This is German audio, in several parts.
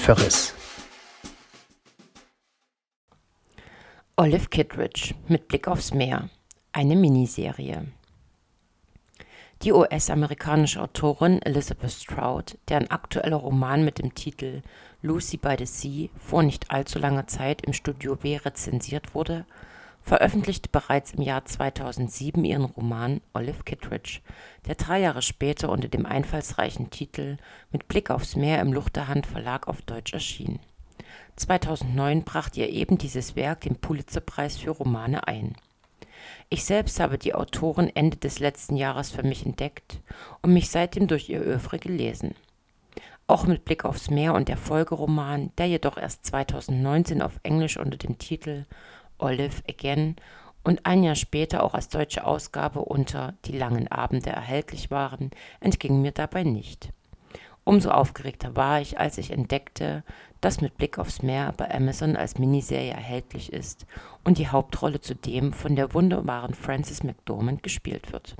Verriss. Olive Kittredge mit Blick aufs Meer. Eine Miniserie. Die US-amerikanische Autorin Elizabeth Stroud, deren aktueller Roman mit dem Titel Lucy by the Sea vor nicht allzu langer Zeit im Studio B rezensiert wurde, veröffentlichte bereits im Jahr 2007 ihren Roman Olive Kittredge, der drei Jahre später unter dem einfallsreichen Titel Mit Blick aufs Meer im Luchterhand Verlag auf Deutsch erschien. 2009 brachte ihr eben dieses Werk den Pulitzerpreis für Romane ein ich selbst habe die Autorin Ende des letzten Jahres für mich entdeckt und mich seitdem durch ihr Övre gelesen. Auch mit Blick aufs Meer und der Folgeroman, der jedoch erst 2019 auf Englisch unter dem Titel Olive Again und ein Jahr später auch als deutsche Ausgabe unter Die langen Abende erhältlich waren, entging mir dabei nicht. Umso aufgeregter war ich, als ich entdeckte, dass mit Blick aufs Meer bei Amazon als Miniserie erhältlich ist und die Hauptrolle zudem von der wunderbaren Frances McDormand gespielt wird.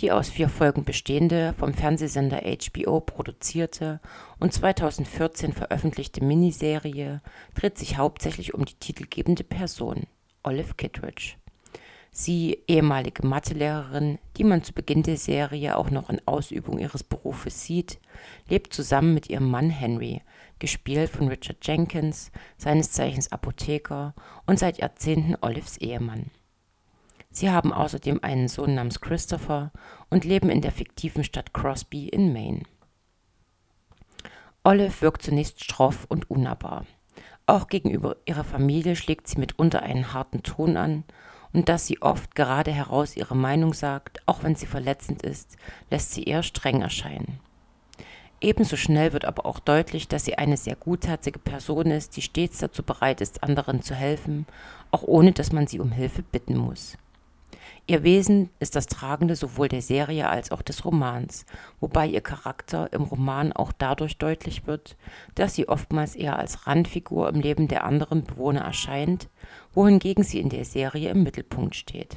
Die aus vier Folgen bestehende, vom Fernsehsender HBO produzierte und 2014 veröffentlichte Miniserie dreht sich hauptsächlich um die titelgebende Person, Olive Kittredge. Sie, ehemalige Mathelehrerin, die man zu Beginn der Serie auch noch in Ausübung ihres Berufes sieht, lebt zusammen mit ihrem Mann Henry, gespielt von Richard Jenkins, seines Zeichens Apotheker und seit Jahrzehnten Olives Ehemann. Sie haben außerdem einen Sohn namens Christopher und leben in der fiktiven Stadt Crosby in Maine. Olive wirkt zunächst schroff und unnahbar. Auch gegenüber ihrer Familie schlägt sie mitunter einen harten Ton an und dass sie oft gerade heraus ihre Meinung sagt, auch wenn sie verletzend ist, lässt sie eher streng erscheinen. Ebenso schnell wird aber auch deutlich, dass sie eine sehr gutherzige Person ist, die stets dazu bereit ist, anderen zu helfen, auch ohne dass man sie um Hilfe bitten muss. Ihr Wesen ist das Tragende sowohl der Serie als auch des Romans, wobei ihr Charakter im Roman auch dadurch deutlich wird, dass sie oftmals eher als Randfigur im Leben der anderen Bewohner erscheint, wohingegen sie in der Serie im Mittelpunkt steht.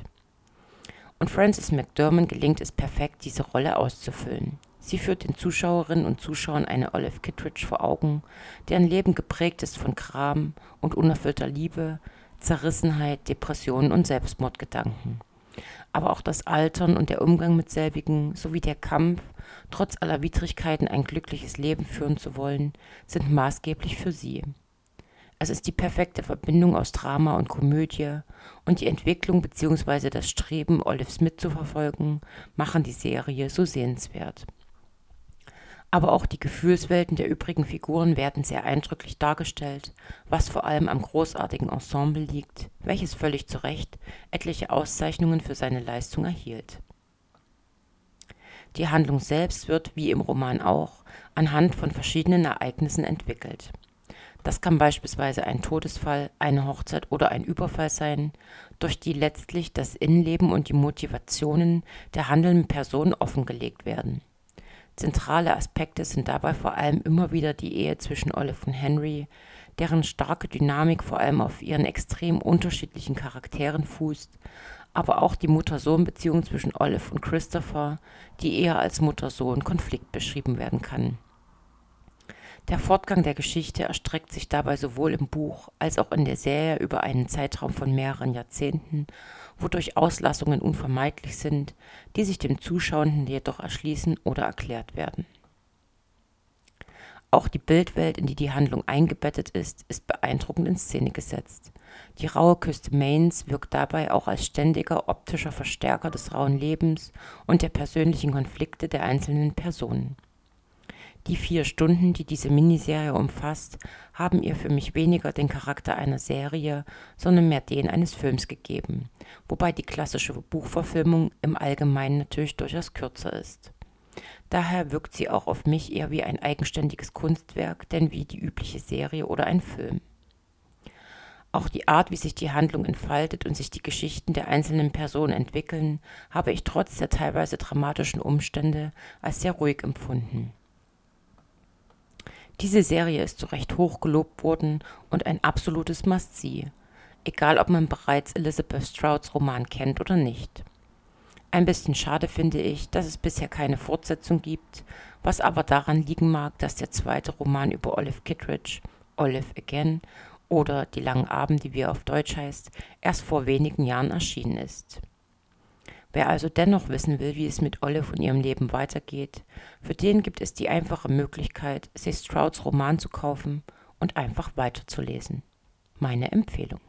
Und Frances McDermott gelingt es perfekt, diese Rolle auszufüllen. Sie führt den Zuschauerinnen und Zuschauern eine Olive Kittredge vor Augen, deren Leben geprägt ist von Kram und unerfüllter Liebe, Zerrissenheit, Depressionen und Selbstmordgedanken aber auch das Altern und der Umgang mit selbigen sowie der Kampf, trotz aller Widrigkeiten ein glückliches Leben führen zu wollen, sind maßgeblich für sie. Es ist die perfekte Verbindung aus Drama und Komödie und die Entwicklung bzw. das Streben, Olives mitzuverfolgen, machen die Serie so sehenswert aber auch die Gefühlswelten der übrigen Figuren werden sehr eindrücklich dargestellt, was vor allem am großartigen Ensemble liegt, welches völlig zu Recht etliche Auszeichnungen für seine Leistung erhielt. Die Handlung selbst wird, wie im Roman auch, anhand von verschiedenen Ereignissen entwickelt. Das kann beispielsweise ein Todesfall, eine Hochzeit oder ein Überfall sein, durch die letztlich das Innenleben und die Motivationen der handelnden Personen offengelegt werden Zentrale Aspekte sind dabei vor allem immer wieder die Ehe zwischen Olive und Henry, deren starke Dynamik vor allem auf ihren extrem unterschiedlichen Charakteren fußt, aber auch die Mutter-Sohn-Beziehung zwischen Olive und Christopher, die eher als Mutter-Sohn-Konflikt beschrieben werden kann. Der Fortgang der Geschichte erstreckt sich dabei sowohl im Buch als auch in der Serie über einen Zeitraum von mehreren Jahrzehnten wodurch Auslassungen unvermeidlich sind, die sich dem Zuschauenden jedoch erschließen oder erklärt werden. Auch die Bildwelt, in die die Handlung eingebettet ist, ist beeindruckend in Szene gesetzt. Die raue Küste Maines wirkt dabei auch als ständiger optischer Verstärker des rauen Lebens und der persönlichen Konflikte der einzelnen Personen. Die vier Stunden, die diese Miniserie umfasst, haben ihr für mich weniger den Charakter einer Serie, sondern mehr den eines Films gegeben, wobei die klassische Buchverfilmung im Allgemeinen natürlich durchaus kürzer ist. Daher wirkt sie auch auf mich eher wie ein eigenständiges Kunstwerk, denn wie die übliche Serie oder ein Film. Auch die Art, wie sich die Handlung entfaltet und sich die Geschichten der einzelnen Personen entwickeln, habe ich trotz der teilweise dramatischen Umstände als sehr ruhig empfunden. Diese Serie ist zu Recht hoch gelobt worden und ein absolutes Must-See, egal ob man bereits Elizabeth Strouds Roman kennt oder nicht. Ein bisschen schade finde ich, dass es bisher keine Fortsetzung gibt, was aber daran liegen mag, dass der zweite Roman über Olive Kittredge, Olive Again oder Die langen Abende, wie er auf Deutsch heißt, erst vor wenigen Jahren erschienen ist. Wer also dennoch wissen will, wie es mit Olive und ihrem Leben weitergeht, für den gibt es die einfache Möglichkeit, sich Strouds Roman zu kaufen und einfach weiterzulesen. Meine Empfehlung.